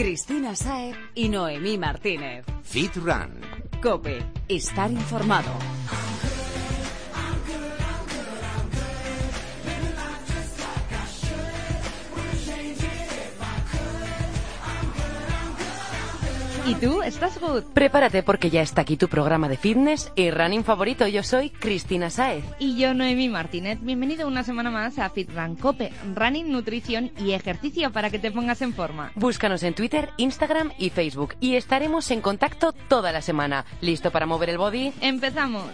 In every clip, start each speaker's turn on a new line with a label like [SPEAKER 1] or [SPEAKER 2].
[SPEAKER 1] Cristina Saer y Noemí Martínez.
[SPEAKER 2] Fit Run.
[SPEAKER 1] Cope, estar informado.
[SPEAKER 3] ¿Y tú? ¿Estás good?
[SPEAKER 4] Prepárate porque ya está aquí tu programa de fitness y running favorito. Yo soy Cristina Saez.
[SPEAKER 3] Y yo, Noemi Martínez. Bienvenido una semana más a Fit Run Cope. Running, nutrición y ejercicio para que te pongas en forma.
[SPEAKER 4] Búscanos en Twitter, Instagram y Facebook y estaremos en contacto toda la semana. ¿Listo para mover el body?
[SPEAKER 3] ¡Empezamos!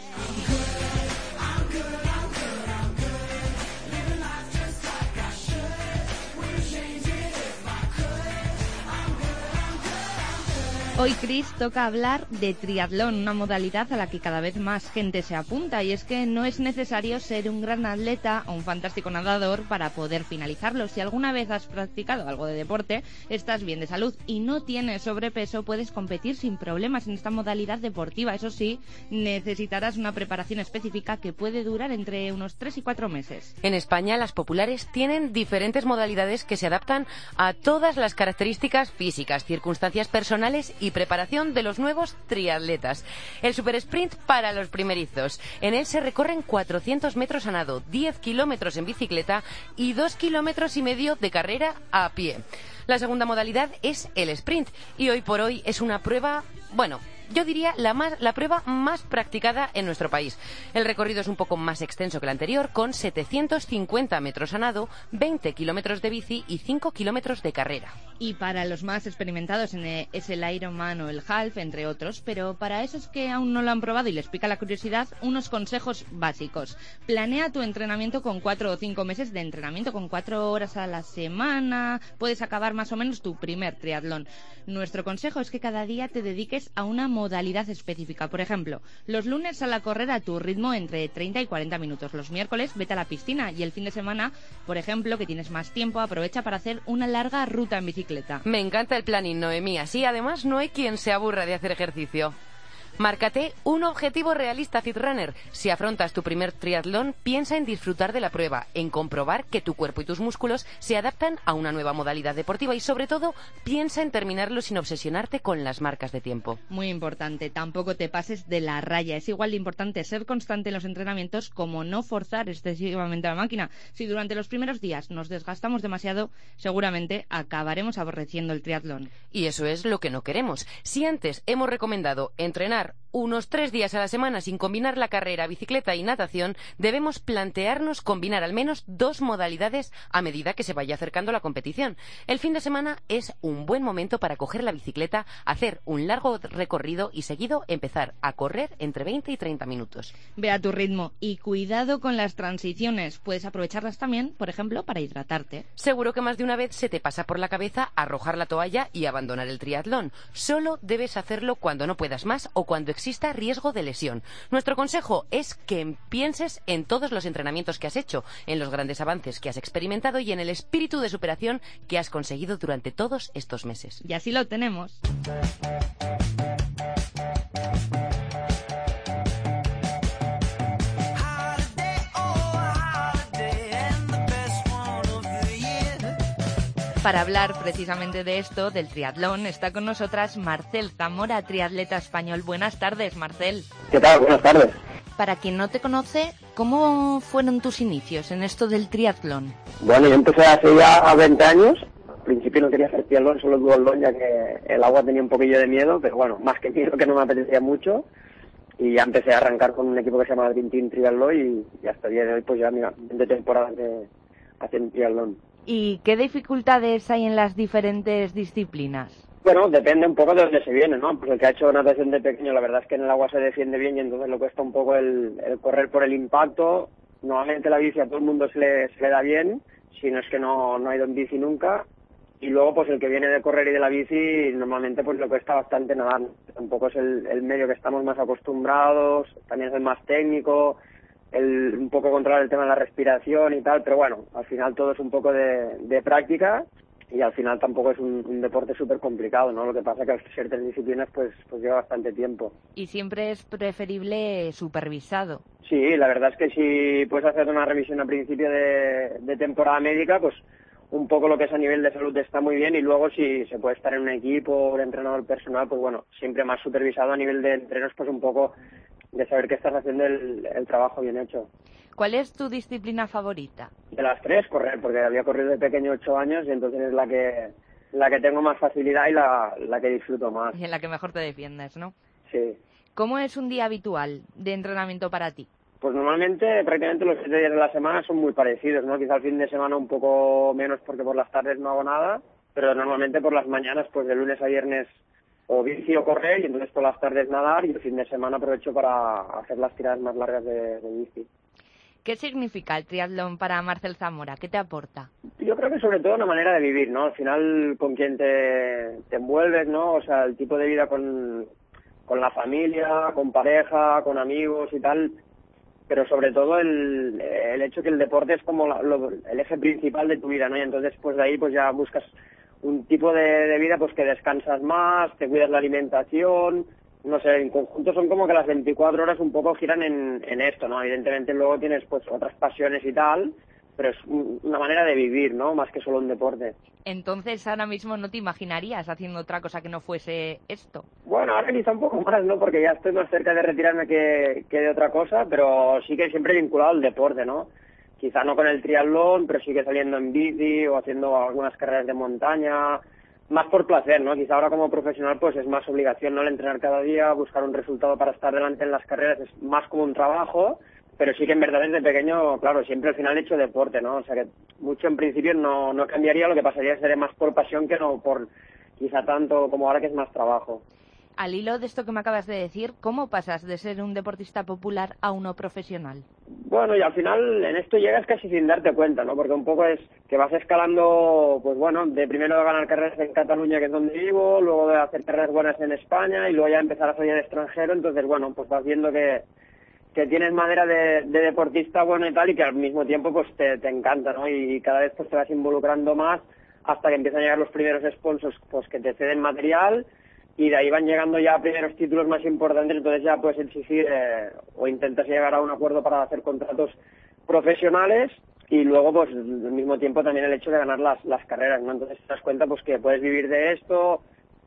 [SPEAKER 3] Hoy, Chris, toca hablar de triatlón, una modalidad a la que cada vez más gente se apunta. Y es que no es necesario ser un gran atleta o un fantástico nadador para poder finalizarlo. Si alguna vez has practicado algo de deporte, estás bien de salud y no tienes sobrepeso, puedes competir sin problemas en esta modalidad deportiva. Eso sí, necesitarás una preparación específica que puede durar entre unos 3 y 4 meses.
[SPEAKER 4] En España, las populares tienen diferentes modalidades que se adaptan a todas las características físicas, circunstancias personales y y preparación de los nuevos triatletas. El super sprint para los primerizos. En él se recorren 400 metros a nado, 10 kilómetros en bicicleta y 2 kilómetros y medio de carrera a pie. La segunda modalidad es el sprint y hoy por hoy es una prueba, bueno, yo diría, la, más, la prueba más practicada en nuestro país. El recorrido es un poco más extenso que el anterior, con 750 metros a nado, 20 kilómetros de bici y 5 kilómetros de carrera.
[SPEAKER 3] Y para los más experimentados en el, es el Ironman o el Half, entre otros, pero para esos que aún no lo han probado y les pica la curiosidad, unos consejos básicos. Planea tu entrenamiento con 4 o 5 meses de entrenamiento, con 4 horas a la semana, puedes acabar más o menos tu primer triatlón. Nuestro consejo es que cada día te dediques a una modalidad específica. Por ejemplo, los lunes a correr a tu ritmo entre 30 y 40 minutos. Los miércoles vete a la piscina y el fin de semana, por ejemplo, que tienes más tiempo, aprovecha para hacer una larga ruta en bicicleta.
[SPEAKER 4] Me encanta el planning, Noemí. Así, además, no hay quien se aburra de hacer ejercicio. Márcate un objetivo realista, Fitrunner. Si afrontas tu primer triatlón, piensa en disfrutar de la prueba, en comprobar que tu cuerpo y tus músculos se adaptan a una nueva modalidad deportiva y, sobre todo, piensa en terminarlo sin obsesionarte con las marcas de tiempo.
[SPEAKER 3] Muy importante, tampoco te pases de la raya. Es igual de importante ser constante en los entrenamientos como no forzar excesivamente la máquina. Si durante los primeros días nos desgastamos demasiado, seguramente acabaremos aborreciendo el triatlón.
[SPEAKER 4] Y eso es lo que no queremos. Si antes hemos recomendado entrenar evitar unos tres días a la semana sin combinar la carrera, bicicleta y natación, debemos plantearnos combinar al menos dos modalidades a medida que se vaya acercando la competición. El fin de semana es un buen momento para coger la bicicleta, hacer un largo recorrido y seguido empezar a correr entre 20 y 30 minutos.
[SPEAKER 3] Ve a tu ritmo y cuidado con las transiciones. Puedes aprovecharlas también, por ejemplo, para hidratarte.
[SPEAKER 4] Seguro que más de una vez se te pasa por la cabeza arrojar la toalla y abandonar el triatlón. Solo debes hacerlo cuando no puedas más o cuando exista riesgo de lesión. Nuestro consejo es que pienses en todos los entrenamientos que has hecho, en los grandes avances que has experimentado y en el espíritu de superación que has conseguido durante todos estos meses.
[SPEAKER 3] Y así lo tenemos. Para hablar precisamente de esto, del triatlón, está con nosotras Marcel Zamora, triatleta español. Buenas tardes, Marcel.
[SPEAKER 5] ¿Qué tal? Buenas tardes.
[SPEAKER 3] Para quien no te conoce, ¿cómo fueron tus inicios en esto del triatlón?
[SPEAKER 5] Bueno, yo empecé hace ya 20 años. Al principio no quería hacer triatlón, solo duatlón, ya que el agua tenía un poquillo de miedo, pero bueno, más que miedo que no me apetecía mucho. Y ya empecé a arrancar con un equipo que se llama Team Triatlón y, hasta el día de hoy pues ya, mira, de temporadas de haciendo triatlón.
[SPEAKER 3] ¿Y qué dificultades hay en las diferentes disciplinas?
[SPEAKER 5] Bueno, depende un poco de dónde se viene, ¿no? Pues el que ha hecho natación de pequeño, la verdad es que en el agua se defiende bien y entonces lo cuesta un poco el, correr por el impacto. Normalmente la bici a todo el mundo se le, le da bien, si no es que no, no ha ido en bici nunca. Y luego, pues el que viene de correr y de la bici, normalmente pues lo cuesta bastante nadar. Tampoco es el, el medio que estamos más acostumbrados, también es el más técnico, el, un poco controlar el tema de la respiración y tal, pero bueno, al final todo es un poco de, de práctica y al final tampoco es un, un deporte súper complicado, ¿no? Lo que pasa es que al ser tres disciplinas pues, pues lleva bastante tiempo.
[SPEAKER 3] Y siempre es preferible supervisado.
[SPEAKER 5] Sí, la verdad es que si puedes hacer una revisión a principio de, de temporada médica, pues un poco lo que es a nivel de salud está muy bien y luego si se puede estar en un equipo o entrenador personal, pues bueno, siempre más supervisado a nivel de entrenos, pues un poco de saber que estás haciendo el, trabajo bien hecho.
[SPEAKER 3] ¿Cuál es tu disciplina favorita?
[SPEAKER 5] De las tres, correr, porque había corrido de pequeño ocho años y entonces es la que la que tengo más facilidad y la, la que disfruto más.
[SPEAKER 3] Y en la que mejor te defiendes, ¿no?
[SPEAKER 5] Sí.
[SPEAKER 3] ¿Cómo es un día habitual de entrenamiento para ti?
[SPEAKER 5] Pues normalmente prácticamente los siete días de la semana son muy parecidos, ¿no? Quizá el fin de semana un poco menos porque por las tardes no hago nada, pero normalmente por las mañanas, pues de lunes a viernes o bici o correr y entonces por las tardes nadar y el fin de semana aprovecho para hacer las tiradas más largas de, bici.
[SPEAKER 3] ¿Qué significa el triatlón para Marcel Zamora? ¿Qué te aporta?
[SPEAKER 5] Yo creo que sobre todo una manera de vivir, ¿no? Al final con quien te, te envuelves, ¿no? O sea, el tipo de vida con, con la familia, con pareja, con amigos y tal, pero sobre todo el, el hecho que el deporte es como el eje principal de tu vida, ¿no? Y entonces pues de ahí pues ya buscas un tipo de, vida pues que descansas más, te cuidas la alimentación, no sé, en conjunto son como que las 24 horas un poco giran en, en esto, ¿no? Evidentemente luego tienes pues otras pasiones y tal, pero es una manera de vivir, ¿no? Más que solo un deporte.
[SPEAKER 3] Entonces, ahora mismo no te imaginarías haciendo otra cosa que no fuese esto.
[SPEAKER 5] Bueno, ahora quizá un poco más, ¿no? Porque ya estoy más cerca de retirarme que, que de otra cosa, pero sí que siempre vinculado al deporte, ¿no? Quizá no con el triatlón, pero sí que saliendo en bici o haciendo algunas carreras de montaña, más por placer, ¿no? Quizá ahora como profesional pues es más obligación, ¿no? El entrenar cada día, buscar un resultado para estar delante en las carreras es más como un trabajo, pero sí que en verdad desde pequeño, claro, siempre al final he hecho deporte, ¿no? O sea que mucho en principio no, no cambiaría, lo que pasaría sería más por pasión que no por quizá tanto como ahora que es más trabajo.
[SPEAKER 3] Al hilo de esto que me acabas de decir, ¿cómo pasas de ser un deportista popular a uno profesional?
[SPEAKER 5] Bueno, y al final en esto llegas casi sin darte cuenta, ¿no? Porque un poco es que vas escalando, pues bueno, de primero de ganar carreras en Cataluña, que es donde vivo, luego de hacer carreras buenas en España y luego ya empezar a salir al extranjero, entonces bueno, pues vas viendo que, que tienes madera de, deportista bueno y tal y que al mismo tiempo pues te, te encanta, ¿no? Y cada vez pues te vas involucrando más hasta que empiezan a llegar los primeros sponsors pues que te ceden material y de ahí van llegando ya primeros títulos más importantes, entonces ya puedes exigir eh, o intentas llegar a un acuerdo para hacer contratos profesionales y luego pues al mismo tiempo también el hecho de ganar las, las carreras, ¿no? Entonces te das cuenta pues que puedes vivir de esto,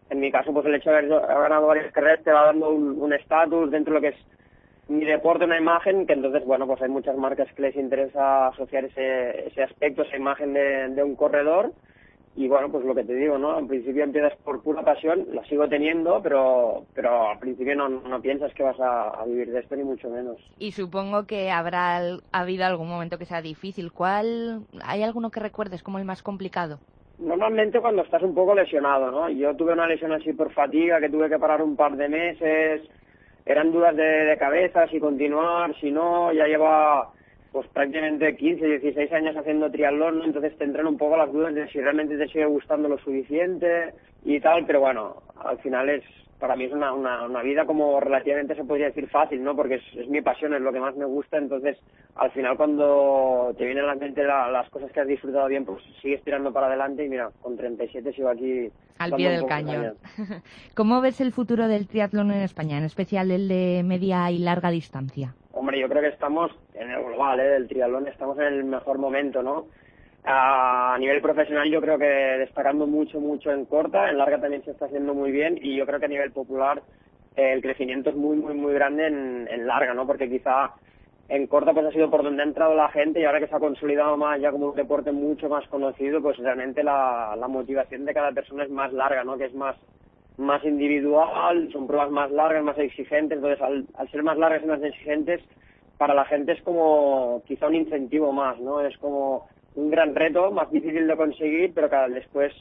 [SPEAKER 5] en mi caso pues el hecho de haber ganado varias carreras te va dando un estatus dentro de lo que es mi deporte, una imagen, que entonces bueno pues hay muchas marcas que les interesa asociar ese, ese aspecto, esa imagen de, de un corredor y bueno, pues lo que te digo, ¿no? Al principio empiezas por pura pasión, la sigo teniendo, pero, pero al principio no, no piensas que vas a, vivir de esto, ni mucho menos.
[SPEAKER 3] Y supongo que habrá habido algún momento que sea difícil. ¿Cuál, hay alguno que recuerdes como el más complicado?
[SPEAKER 5] Normalmente cuando estás un poco lesionado, ¿no? Yo tuve una lesión así por fatiga, que tuve que parar un par de meses, eran dudas de, de cabeza, si continuar, si no, ya lleva pues prácticamente 15, 16 años haciendo triatlón, entonces te entran un poco las dudas de si realmente te sigue gustando lo suficiente y tal, pero bueno, al final es, para mí es una, una, una vida como relativamente se podría decir fácil, ¿no? Porque es, mi pasión, es lo que más me gusta, entonces al final cuando te vienen a la mente las cosas que has disfrutado bien, pues sigues tirando para adelante y mira, con 37 sigo aquí.
[SPEAKER 3] Al pie del cañón. ¿Cómo ves el futuro del triatlón en España, en especial el de media y larga distancia?
[SPEAKER 5] Hombre, yo creo que estamos en el global, ¿eh? del triatlón, estamos en el mejor momento, ¿no? A nivel profesional yo creo que destacando mucho, mucho en corta, en larga también se está haciendo muy bien y yo creo que a nivel popular el crecimiento es muy, muy, muy grande en, en larga, ¿no? Porque quizá en corta pues ha sido por donde ha entrado la gente y ahora que se ha consolidado más ya como un deporte mucho más conocido, pues realmente la, la motivación de cada persona es más larga, ¿no? Que es más más individual, son pruebas más largas, más exigentes, entonces al, al ser más largas y más exigentes, para la gente es como quizá un incentivo más, ¿no? Es como un gran reto, más difícil de conseguir, pero cada después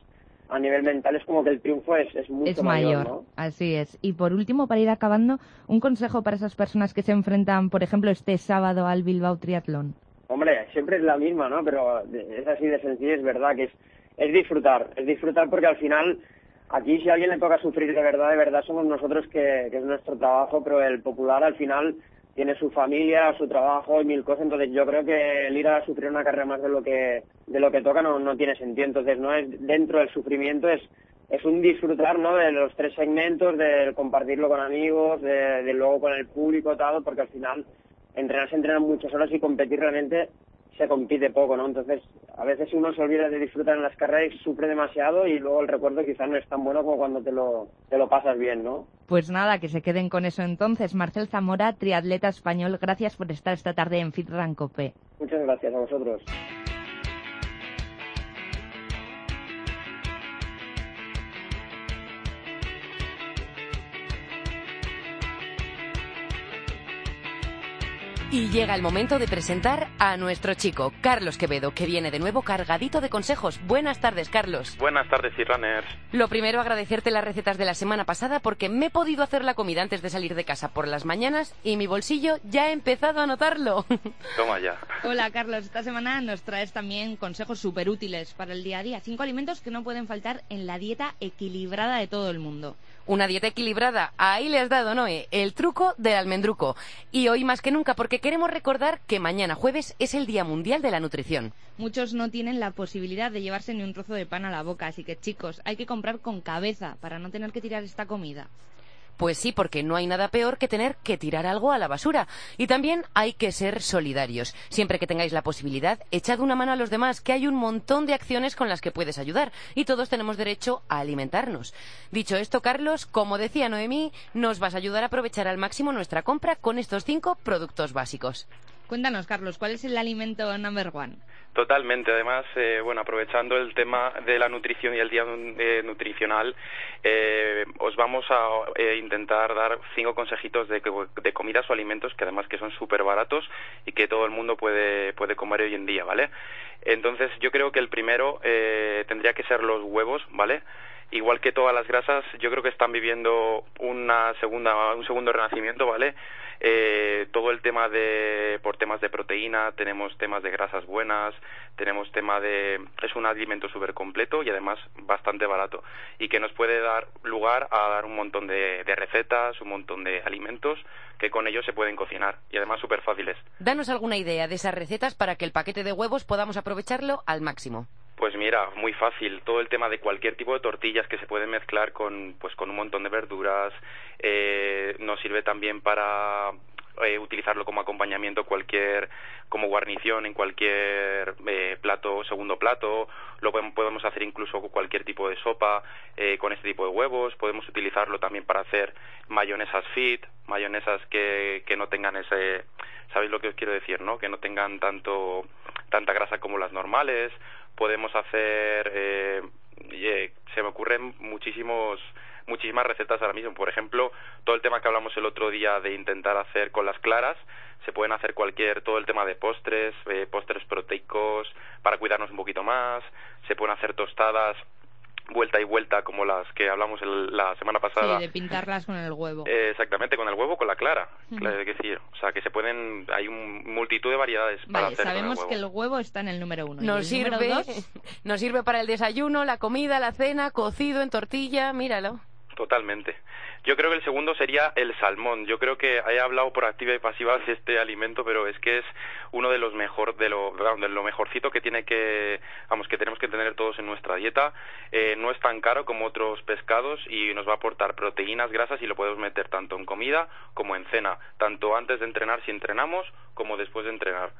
[SPEAKER 5] a nivel mental es como que el triunfo es, es mucho
[SPEAKER 3] mayor.
[SPEAKER 5] ¿no?
[SPEAKER 3] Así es. Y por último, para ir acabando, un consejo para esas personas que se enfrentan, por ejemplo, este sábado al Bilbao Triatlón.
[SPEAKER 5] Hombre, siempre es la misma, ¿no? Pero es así de sencillo, es verdad que es, es disfrutar, es disfrutar porque al final aquí si alguien le toca sufrir de verdad, de verdad somos nosotros que, que es nuestro trabajo, pero el popular al final tiene su familia, su trabajo y mil cosas, entonces yo creo que el ir a sufrir una carrera más de lo que de lo que toca no, no tiene sentido, entonces no es dentro del sufrimiento es es un disfrutar ¿no? de los tres segmentos, de compartirlo con amigos, de, luego con el público, tal, porque al final entrenar se muchas horas y competir realmente se compite poco, ¿no? Entonces, a veces uno se olvida de disfrutar en las carreras y sufre demasiado y luego el recuerdo quizás no es tan bueno como cuando te lo, te lo pasas bien, ¿no?
[SPEAKER 3] Pues nada, que se queden con eso entonces. Marcel Zamora, triatleta español, gracias por estar esta tarde en Fit Rancope.
[SPEAKER 5] Muchas gracias a vosotros.
[SPEAKER 4] Y llega el momento de presentar a nuestro chico, Carlos Quevedo, que viene de nuevo cargadito de consejos. Buenas tardes, Carlos.
[SPEAKER 2] Buenas tardes, runners.
[SPEAKER 4] Lo primero, agradecerte las recetas de la semana pasada porque me he podido hacer la comida antes de salir de casa por las mañanas y mi bolsillo ya ha empezado a notarlo.
[SPEAKER 2] Toma ya.
[SPEAKER 3] Hola, Carlos. Esta semana nos traes también consejos súper útiles para el día a día. Cinco alimentos que no pueden faltar en la dieta equilibrada de todo el mundo.
[SPEAKER 4] Una dieta equilibrada. Ahí le has dado, Noé, el truco del almendruco. Y hoy más que nunca, porque queremos recordar que mañana jueves es el Día Mundial de la Nutrición.
[SPEAKER 3] Muchos no tienen la posibilidad de llevarse ni un trozo de pan a la boca, así que chicos, hay que comprar con cabeza para no tener que tirar esta comida.
[SPEAKER 4] Pues sí, porque no hay nada peor que tener que tirar algo a la basura. Y también hay que ser solidarios. Siempre que tengáis la posibilidad, echad una mano a los demás, que hay un montón de acciones con las que puedes ayudar. Y todos tenemos derecho a alimentarnos. Dicho esto, Carlos, como decía Noemí, nos vas a ayudar a aprovechar al máximo nuestra compra con estos cinco productos básicos.
[SPEAKER 3] Cuéntanos, Carlos, ¿cuál es el alimento number one?
[SPEAKER 2] Totalmente. Además, eh, bueno, aprovechando el tema de la nutrición y el día eh, nutricional, eh, os vamos a eh, intentar dar cinco consejitos de, de, comidas o alimentos que además que son súper baratos y que todo el mundo puede, puede comer hoy en día, ¿vale? Entonces, yo creo que el primero eh, tendría que ser los huevos, ¿vale? Igual que todas las grasas, yo creo que están viviendo una segunda, un segundo renacimiento, ¿vale? Eh, todo el tema de por temas de proteína tenemos temas de grasas buenas tenemos tema de es un alimento súper completo y además bastante barato y que nos puede dar lugar a dar un montón de, de recetas un montón de alimentos que con ellos se pueden cocinar y además súper fáciles
[SPEAKER 4] danos alguna idea de esas recetas para que el paquete de huevos podamos aprovecharlo al máximo
[SPEAKER 2] pues mira, muy fácil. Todo el tema de cualquier tipo de tortillas que se pueden mezclar con, pues, con un montón de verduras. Eh, nos sirve también para eh, utilizarlo como acompañamiento cualquier como guarnición en cualquier eh, plato segundo plato lo podemos hacer incluso con cualquier tipo de sopa eh, con este tipo de huevos podemos utilizarlo también para hacer mayonesas fit mayonesas que, que no tengan ese sabéis lo que os quiero decir no que no tengan tanto tanta grasa como las normales podemos hacer eh, se me ocurren muchísimos muchísimas recetas ahora mismo. Por ejemplo, todo el tema que hablamos el otro día de intentar hacer con las claras, se pueden hacer cualquier, todo el tema de postres, eh, postres proteicos, para cuidarnos un poquito más, se pueden hacer tostadas vuelta y vuelta como las que hablamos el, la semana pasada.
[SPEAKER 3] Sí, de pintarlas con el huevo.
[SPEAKER 2] Eh, exactamente, con el huevo con la clara. claro, decir, o sea, que se pueden, hay un multitud de variedades
[SPEAKER 3] vale,
[SPEAKER 2] para hacer
[SPEAKER 3] sabemos
[SPEAKER 2] con el
[SPEAKER 3] que el huevo está en el número uno. ¿Y
[SPEAKER 4] Nos
[SPEAKER 3] el
[SPEAKER 4] sirve,
[SPEAKER 3] número dos?
[SPEAKER 4] nos sirve para el desayuno, la comida, la cena, cocido en tortilla, míralo.
[SPEAKER 2] Totalmente. Yo creo que el segundo sería el salmón. Yo creo que he hablado por activa y pasiva de este alimento, pero es que es uno de los mejor, de lo, mejorcito que tiene que, vamos, que tenemos que tener todos en nuestra dieta. Eh, no es tan caro como otros pescados y nos va a aportar proteínas, grasas y lo podemos meter tanto en comida como en cena, tanto antes de entrenar si entrenamos como después de entrenar.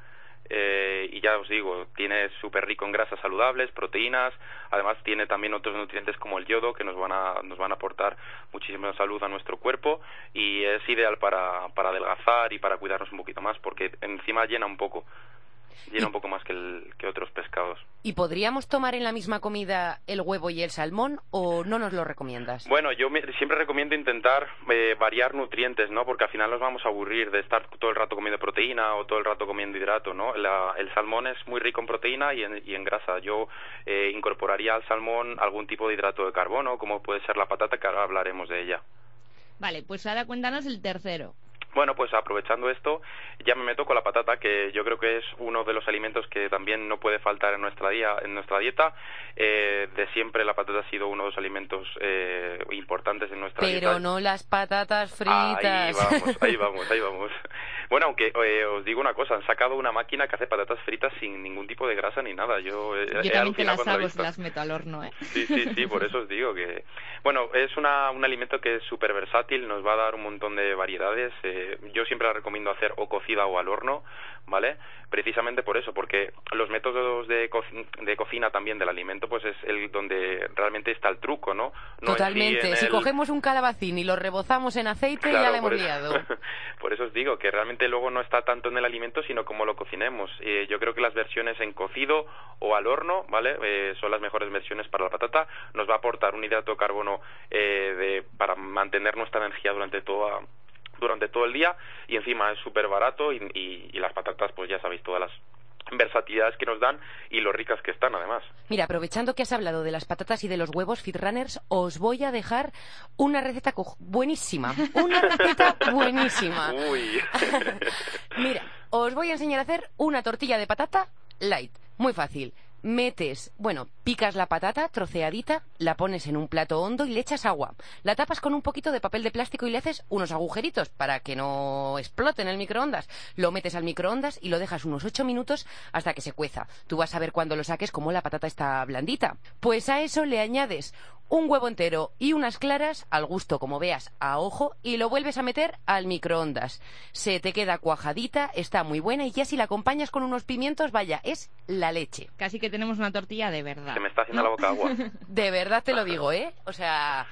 [SPEAKER 2] Eh, y ya os digo, tiene súper rico en grasas saludables, proteínas, además tiene también otros nutrientes como el yodo que nos van a, nos van a aportar muchísima salud a nuestro cuerpo y es ideal para, para adelgazar y para cuidarnos un poquito más porque encima llena un poco llena un poco más que, el, que otros pescados.
[SPEAKER 4] ¿Y podríamos tomar en la misma comida el huevo y el salmón o no nos lo recomiendas?
[SPEAKER 2] Bueno, yo me- siempre recomiendo intentar eh, variar nutrientes, ¿no? Porque al final nos vamos a aburrir de estar todo el rato comiendo proteína o todo el rato comiendo hidrato, ¿no? La- el salmón es muy rico en proteína y en, y en grasa. Yo eh, incorporaría al salmón algún tipo de hidrato de carbono, como puede ser la patata, que ahora hablaremos de ella.
[SPEAKER 3] Vale, pues ahora cuéntanos el tercero.
[SPEAKER 2] Bueno, pues aprovechando esto, ya me meto con la patata, que yo creo que es uno de los alimentos que también no puede faltar en nuestra, día, en nuestra dieta. Eh, de siempre la patata ha sido uno de los alimentos eh, importantes en nuestra dieta.
[SPEAKER 4] Pero no las patatas
[SPEAKER 2] Ahí
[SPEAKER 4] fritas.
[SPEAKER 2] vamos, ahí vamos, ahí vamos. Bueno, aunque eh, os digo una cosa, han sacado una máquina que hace patatas fritas sin ningún tipo de grasa ni nada. Yo, eh,
[SPEAKER 3] Yo
[SPEAKER 2] he
[SPEAKER 3] también te las
[SPEAKER 2] cuando lo he
[SPEAKER 3] hago si las meto al horno, ¿eh?
[SPEAKER 2] Sí, sí, sí, por eso os digo que... Bueno, es una, un alimento que es súper versátil, nos va a dar un montón de variedades. eh, yo siempre la recomiendo hacer o cocida o al horno, ¿vale? Precisamente por eso, porque los métodos de, de cocina también del alimento, pues es el donde realmente está el truco, ¿no?
[SPEAKER 4] Totalmente. si cogemos un calabacín y lo rebozamos en aceite, ya le hemos liado.
[SPEAKER 2] por eso os digo que realmente luego no está tanto en el alimento, sino como lo cocinemos. Eh, yo creo que las versiones en cocido o al horno, ¿vale? Eh, son las mejores versiones para la patata. Nos va a aportar un hidrato de carbono eh, de, para mantener nuestra energía durante toda durante todo el día y encima es súper barato y, y, las patatas pues ya sabéis todas las versatilidades que nos dan y lo ricas que están además.
[SPEAKER 4] Mira, aprovechando que has hablado de las patatas y de los huevos Runners, os voy a dejar una receta buenísima, una receta buenísima.
[SPEAKER 2] Uy.
[SPEAKER 4] Mira, os voy a enseñar a hacer una tortilla de patata light, muy fácil metes, bueno, picas la patata troceadita, la pones en un plato hondo y le echas agua. La tapas con un poquito de papel de plástico y le haces unos agujeritos para que no explote en el microondas. Lo metes al microondas y lo dejas unos ocho minutos hasta que se cueza. Tú vas a ver cuando lo saques cómo la patata está blandita. Pues a eso le añades un huevo entero y unas claras, al gusto como veas, a ojo, y lo vuelves a meter al microondas. Se te queda cuajadita, está muy buena y ya si la acompañas con unos pimientos, vaya, es la leche.
[SPEAKER 3] Que tenemos una tortilla de verdad.
[SPEAKER 2] Se me está haciendo la boca agua.
[SPEAKER 4] De verdad te lo digo, ¿eh? O sea,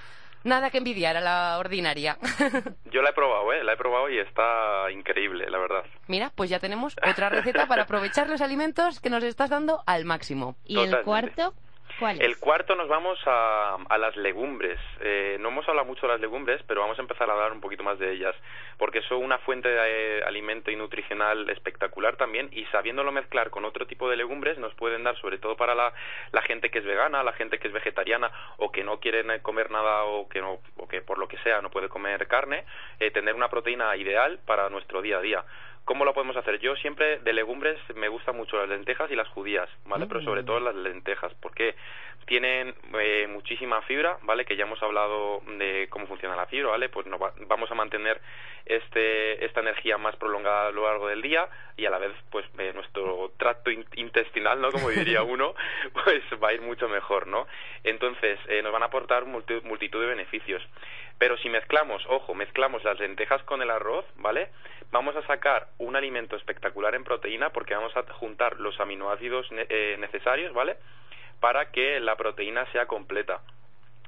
[SPEAKER 4] nada que envidiar a la ordinaria.
[SPEAKER 2] Yo la he probado, ¿eh? La he probado y está increíble, la verdad.
[SPEAKER 4] Mira, pues ya tenemos otra receta para aprovechar los alimentos que nos estás dando al máximo.
[SPEAKER 3] ¿Y el cuarto?
[SPEAKER 2] El cuarto nos vamos a, a las legumbres. Eh, no hemos hablado mucho de las legumbres, pero vamos a empezar a hablar un poquito más de ellas, porque son una fuente de eh, alimento y nutricional espectacular también, y sabiéndolo mezclar con otro tipo de legumbres nos pueden dar, sobre todo para la, la gente que es vegana, la gente que es vegetariana o que no quiere comer nada o que, no, o que por lo que sea no puede comer carne, eh, tener una proteína ideal para nuestro día a día. ¿Cómo lo podemos hacer? Yo siempre de legumbres me gustan mucho las lentejas y las judías, ¿vale? Pero sobre mm. todo las lentejas, porque tienen eh, muchísima fibra, ¿vale? Que ya hemos hablado de cómo funciona la fibra, ¿vale? Pues no vamos a mantener este, esta energía más prolongada a lo largo del día y a la vez, pues eh, nuestro tracto intestinal, ¿no? Como diría uno, pues va a ir mucho mejor, ¿no? Entonces, eh, nos van a aportar multitud de beneficios. Pero si mezclamos, ojo, mezclamos las lentejas con el arroz, ¿vale? Vamos a sacar un alimento espectacular en proteína porque vamos a juntar los aminoácidos eh, necesarios, ¿vale? Para que la proteína sea completa.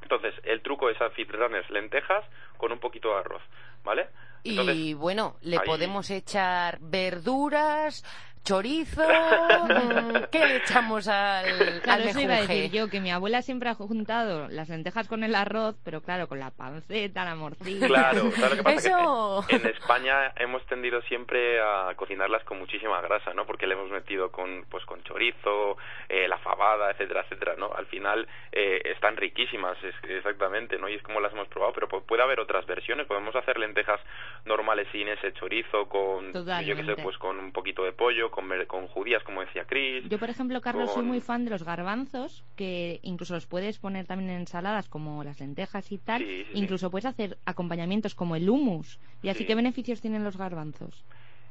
[SPEAKER 2] Entonces, el truco es hacer lentejas con un poquito de arroz, ¿vale?
[SPEAKER 4] y bueno, le podemos echar verduras, chorizo, ¿qué le echamos al,
[SPEAKER 3] claro, eso iba a decir yo, que mi abuela siempre ha juntado las lentejas con el arroz, pero claro, con la panceta, la morcilla.
[SPEAKER 2] Claro, claro que pasa que en, España hemos tendido siempre a cocinarlas con muchísima grasa, ¿no? Porque le hemos metido con, pues, con chorizo, eh, la fabada, etcétera, etcétera, ¿no? Al final eh, están riquísimas, exactamente, ¿no? Y es como las hemos probado, pero puede haber otras versiones, podemos hacer lentejas normales sin ese chorizo, con, yo qué sé, pues con un poquito de pollo, con, judías, como decía Chris.
[SPEAKER 3] Yo, por ejemplo, Carlos, soy muy fan de los garbanzos, que incluso los puedes poner también en ensaladas como las lentejas y tal. incluso puedes hacer acompañamientos como el hummus. ¿Y así qué beneficios tienen los garbanzos?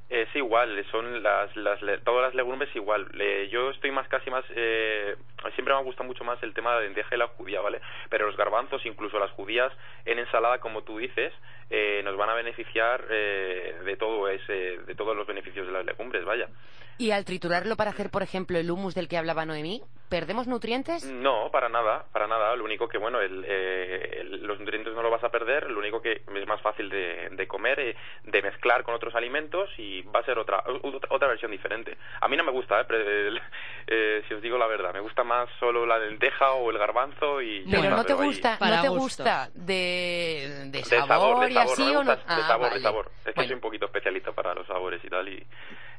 [SPEAKER 2] Es igual, son las, las, todas las legumbres igual. yo estoy más casi más, eh, siempre me gusta mucho más el tema de la lenteja y la judía, ¿vale? Pero los garbanzos, incluso las judías en ensalada, como tú dices, eh, nos van a beneficiar eh, de todo ese, de todos los beneficios de las legumbres, vaya.
[SPEAKER 4] ¿Y al triturarlo para hacer, por ejemplo, el humus del que hablaba Noemí, perdemos nutrientes?
[SPEAKER 2] No, para nada, para nada. Lo único que, bueno, eh, los nutrientes no lo vas a perder, lo único que es más fácil de, comer, eh, de mezclar con otros alimentos y va a ser otra otra versión diferente. A mí no me gusta, eh, si os digo la verdad, me gusta más solo la lenteja o el garbanzo y...
[SPEAKER 4] Pero no te gusta, no te gusta de, sabor, y así o no...
[SPEAKER 2] de ah, sabor, de sabor. Es que soy un poquito especialista para los sabores y tal y...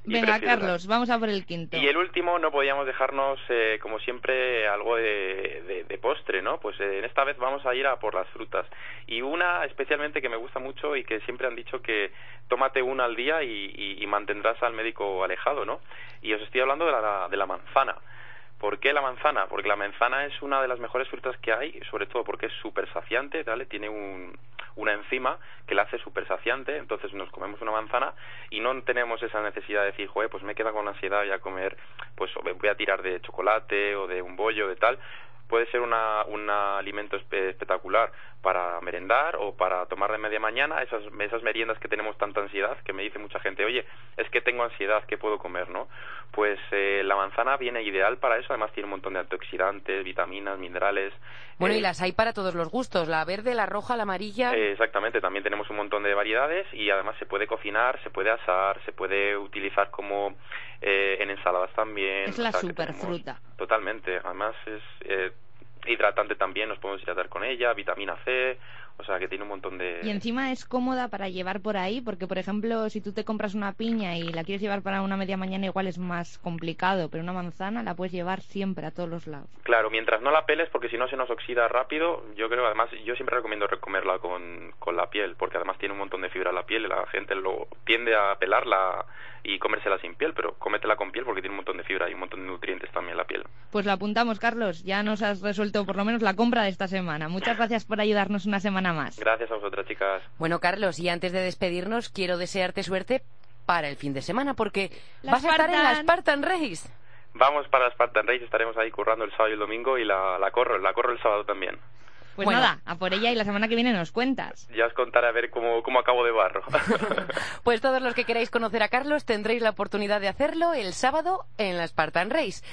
[SPEAKER 3] Venga, Carlos, vamos a por el quinto.
[SPEAKER 2] Y el último, no podíamos dejarnos, eh, como siempre, algo de, de, postre, ¿no? Pues eh, en esta vez vamos a ir a por las frutas. Y una especialmente que me gusta mucho y que siempre han dicho que tómate una al día y, y, mantendrás al médico alejado, ¿no? Y os estoy hablando de la, de la manzana. ¿Por qué la manzana? Porque la manzana es una de las mejores frutas que hay, sobre todo porque es súper saciante, ¿vale? Tiene un, una enzima que la hace súper saciante, entonces nos comemos una manzana y no tenemos esa necesidad de decir, joder, pues me queda con ansiedad ya comer, pues voy a tirar de chocolate o de un bollo, de tal, puede ser una, un alimento espectacular para merendar o para tomar de media mañana, esas, esas meriendas que tenemos tanta ansiedad, que me dice mucha gente, oye, es que tengo ansiedad, ¿qué puedo comer, no? Pues eh, la manzana viene ideal para eso, además tiene un montón de antioxidantes, vitaminas, minerales.
[SPEAKER 4] Bueno, y
[SPEAKER 2] eh,
[SPEAKER 4] las hay para todos los gustos, la verde, la roja, la amarilla.
[SPEAKER 2] eh, exactamente, también tenemos un montón de variedades y además se puede cocinar, se puede asar, se puede utilizar como eh, en ensaladas también.
[SPEAKER 3] Es la
[SPEAKER 2] o sea, que
[SPEAKER 3] superfruta.
[SPEAKER 2] Totalmente, además es eh, hidratante también, nos podemos hidratar con ella, vitamina C, o sea que tiene un montón de...
[SPEAKER 3] Y encima es cómoda para llevar por ahí, porque por ejemplo, si tú te compras una piña y la quieres llevar para una media mañana, igual es más complicado, pero una manzana la puedes llevar siempre a todos los lados.
[SPEAKER 2] Claro, mientras no la peles, porque si no se nos oxida rápido, yo creo, además, yo siempre recomiendo re- comerla con, con la piel, porque además tiene un montón de fibra la piel, y la gente lo tiende a pelarla y comérsela sin piel, pero cómetela con piel porque tiene un montón de fibra y un montón de nutrientes también la piel.
[SPEAKER 3] Pues lo apuntamos, Carlos. Ya nos has resuelto por lo menos la compra de esta semana. Muchas gracias por ayudarnos una semana más.
[SPEAKER 2] Gracias a vosotras, chicas.
[SPEAKER 4] Bueno, Carlos, y antes de despedirnos, quiero desearte suerte para el fin de semana, porque
[SPEAKER 3] La
[SPEAKER 4] vas a estar en la
[SPEAKER 3] Spartan.
[SPEAKER 4] Spartan Race.
[SPEAKER 2] Vamos para la Spartan Race, estaremos ahí currando el sábado y el domingo y la, la corro, la corro el sábado también.
[SPEAKER 3] Pues
[SPEAKER 4] Bueno.
[SPEAKER 3] nada, a por ella y la semana que viene nos cuentas.
[SPEAKER 2] Ya os contaré a ver cómo, cómo acabo de barro.
[SPEAKER 4] Pues todos los que queráis conocer a Carlos tendréis la oportunidad de hacerlo el sábado en la Spartan Race.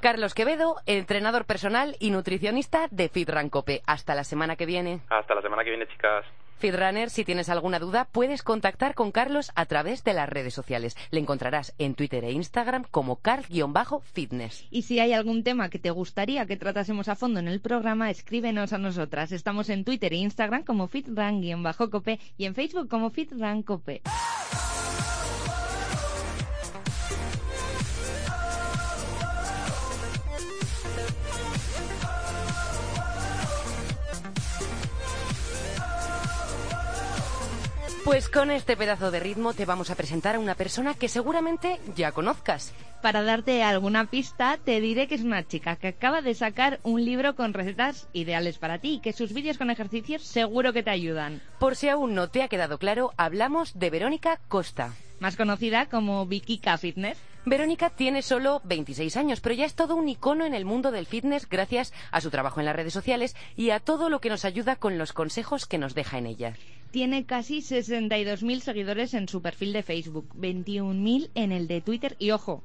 [SPEAKER 4] Carlos Quevedo, entrenador personal y nutricionista de FitRun Cope. Hasta la semana que viene.
[SPEAKER 2] Hasta la semana que viene, chicas.
[SPEAKER 4] Fitrunner, si tienes alguna duda, puedes contactar con Carlos a través de las redes sociales. Le encontrarás en Twitter e Instagram como Carl-Fitness.
[SPEAKER 3] Y si hay algún tema que te gustaría que tratásemos a fondo en el programa, escríbenos a nosotras. Estamos en Twitter e Instagram como FitRun-Cope y en Facebook como FitRunCope.
[SPEAKER 4] Pues con este pedazo de ritmo te vamos a presentar a una persona que seguramente ya conozcas.
[SPEAKER 3] Para darte alguna pista, te diré que es una chica que acaba de sacar un libro con recetas ideales para ti y que sus vídeos con ejercicios seguro que te ayudan.
[SPEAKER 4] Por si aún no te ha quedado claro, hablamos de Verónica Costa.
[SPEAKER 3] Más conocida como Vikika Fitness.
[SPEAKER 4] Verónica tiene solo 26 años, pero ya es todo un icono en el mundo del fitness gracias a su trabajo en las redes sociales y a todo lo que nos ayuda con los consejos que nos deja en ellas.
[SPEAKER 3] Tiene casi 62.000 seguidores en su perfil de Facebook, 21.000 en el de Twitter y, ojo,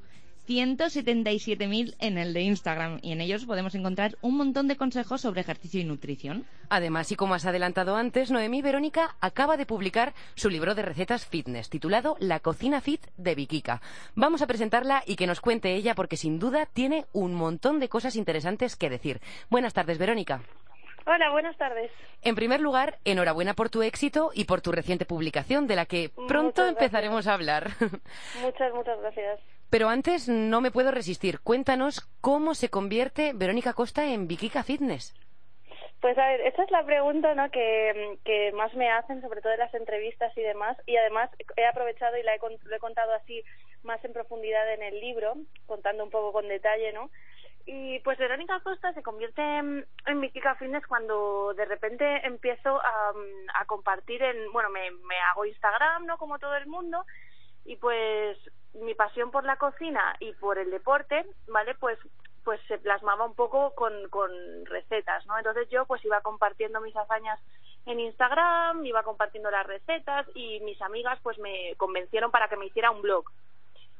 [SPEAKER 3] 177.000 en el de Instagram. Y en ellos podemos encontrar un montón de consejos sobre ejercicio y nutrición.
[SPEAKER 4] Además, y como has adelantado antes, Noemí Verónica acaba de publicar su libro de recetas fitness, titulado La cocina fit de Vikika. Vamos a presentarla y que nos cuente ella porque sin duda tiene un montón de cosas interesantes que decir. Buenas tardes, Verónica.
[SPEAKER 6] Hola, buenas tardes.
[SPEAKER 4] En primer lugar, enhorabuena por tu éxito y por tu reciente publicación, de la que pronto empezaremos a hablar.
[SPEAKER 6] Muchas, muchas gracias.
[SPEAKER 4] Pero antes no me puedo resistir. Cuéntanos cómo se convierte Verónica Costa en Vikika Fitness.
[SPEAKER 6] Pues a ver, esa es la pregunta ¿no? que, que más me hacen, sobre todo en las entrevistas y demás. Y además he aprovechado y la he, lo he contado así más en profundidad en el libro, contando un poco con detalle, ¿no? Y pues Verónica Costa se convierte en, en mi Kika Fitness cuando de repente empiezo a, a compartir en, bueno, me, me hago Instagram, ¿no? Como todo el mundo. Y pues mi pasión por la cocina y por el deporte, ¿vale? Pues pues se plasmaba un poco con, con recetas, ¿no? Entonces yo pues iba compartiendo mis hazañas en Instagram, iba compartiendo las recetas y mis amigas pues me convencieron para que me hiciera un blog.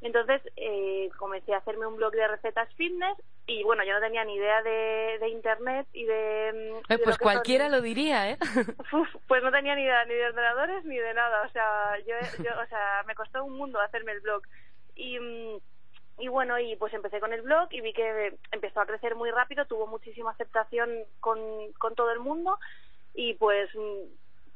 [SPEAKER 6] Entonces eh, comencé a hacerme un blog de recetas fitness y bueno, yo no tenía ni idea de, de internet y de... mm,
[SPEAKER 4] Eh,
[SPEAKER 6] de
[SPEAKER 4] pues cualquiera
[SPEAKER 6] son-
[SPEAKER 4] lo diría, ¿eh?
[SPEAKER 6] Uf, pues no tenía ni idea ni de ordenadores ni de nada, o sea, yo, yo o sea, me costó un mundo hacerme el blog. Y, mm, y bueno, y pues empecé con el blog y vi que empezó a crecer muy rápido, tuvo muchísima aceptación con, con todo el mundo y pues mm,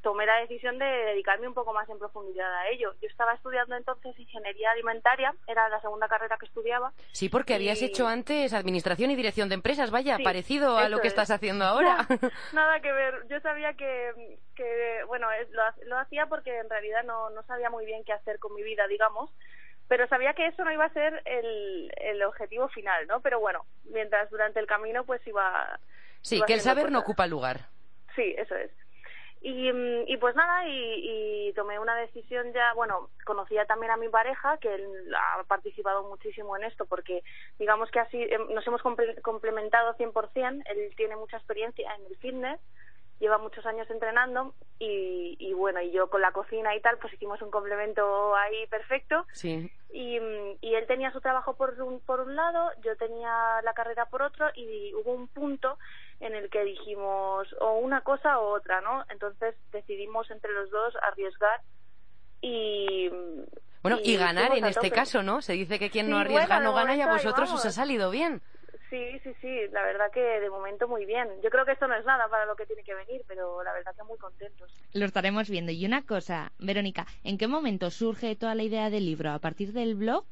[SPEAKER 6] tomé la decisión de dedicarme un poco más en profundidad a ello. Yo estaba estudiando entonces ingeniería alimentaria, era la segunda carrera que estudiaba.
[SPEAKER 4] Sí, porque habías
[SPEAKER 6] Y-
[SPEAKER 4] hecho antes administración y dirección de empresas, vaya,
[SPEAKER 6] Sí,
[SPEAKER 4] parecido a lo que
[SPEAKER 6] es.
[SPEAKER 4] estás haciendo ahora.
[SPEAKER 6] Nada que ver. Yo sabía que, que bueno, lo, lo hacía porque en realidad no, no sabía muy bien qué hacer con mi vida, digamos. Pero sabía que eso no iba a ser el, el objetivo final, ¿no? Pero bueno, mientras durante el camino pues iba...
[SPEAKER 4] sí,
[SPEAKER 6] iba
[SPEAKER 4] que el saber no
[SPEAKER 6] cosas.
[SPEAKER 4] ocupa lugar.
[SPEAKER 6] Sí, eso es. Y, mm, y pues nada, y, y tomé una decisión ya, bueno, conocía también a mi pareja, que él ha participado muchísimo en esto, porque digamos que así em, nos hemos comple- complementado 100%, él tiene mucha experiencia en el fitness, lleva muchos años entrenando y, y bueno, y yo con la cocina y tal, pues hicimos un complemento ahí perfecto
[SPEAKER 4] Sí.
[SPEAKER 6] y, mm, y él tenía su trabajo por un, por un lado, yo tenía la carrera por otro y hubo un punto en el que dijimos o una cosa o otra, ¿no? Entonces decidimos entre los dos arriesgar y...
[SPEAKER 4] Bueno, y, ganar en este caso, ¿no? Se dice que quien no arriesga
[SPEAKER 6] bueno,
[SPEAKER 4] no gana y a vosotros os ha salido bien.
[SPEAKER 6] Sí, sí, sí, la verdad que de momento muy bien. Yo creo que esto no es nada para lo que tiene que venir, pero la verdad que muy contentos.
[SPEAKER 3] Lo estaremos viendo. Y una cosa, Verónica, ¿en qué momento surge toda la idea del libro? ¿A partir del blog?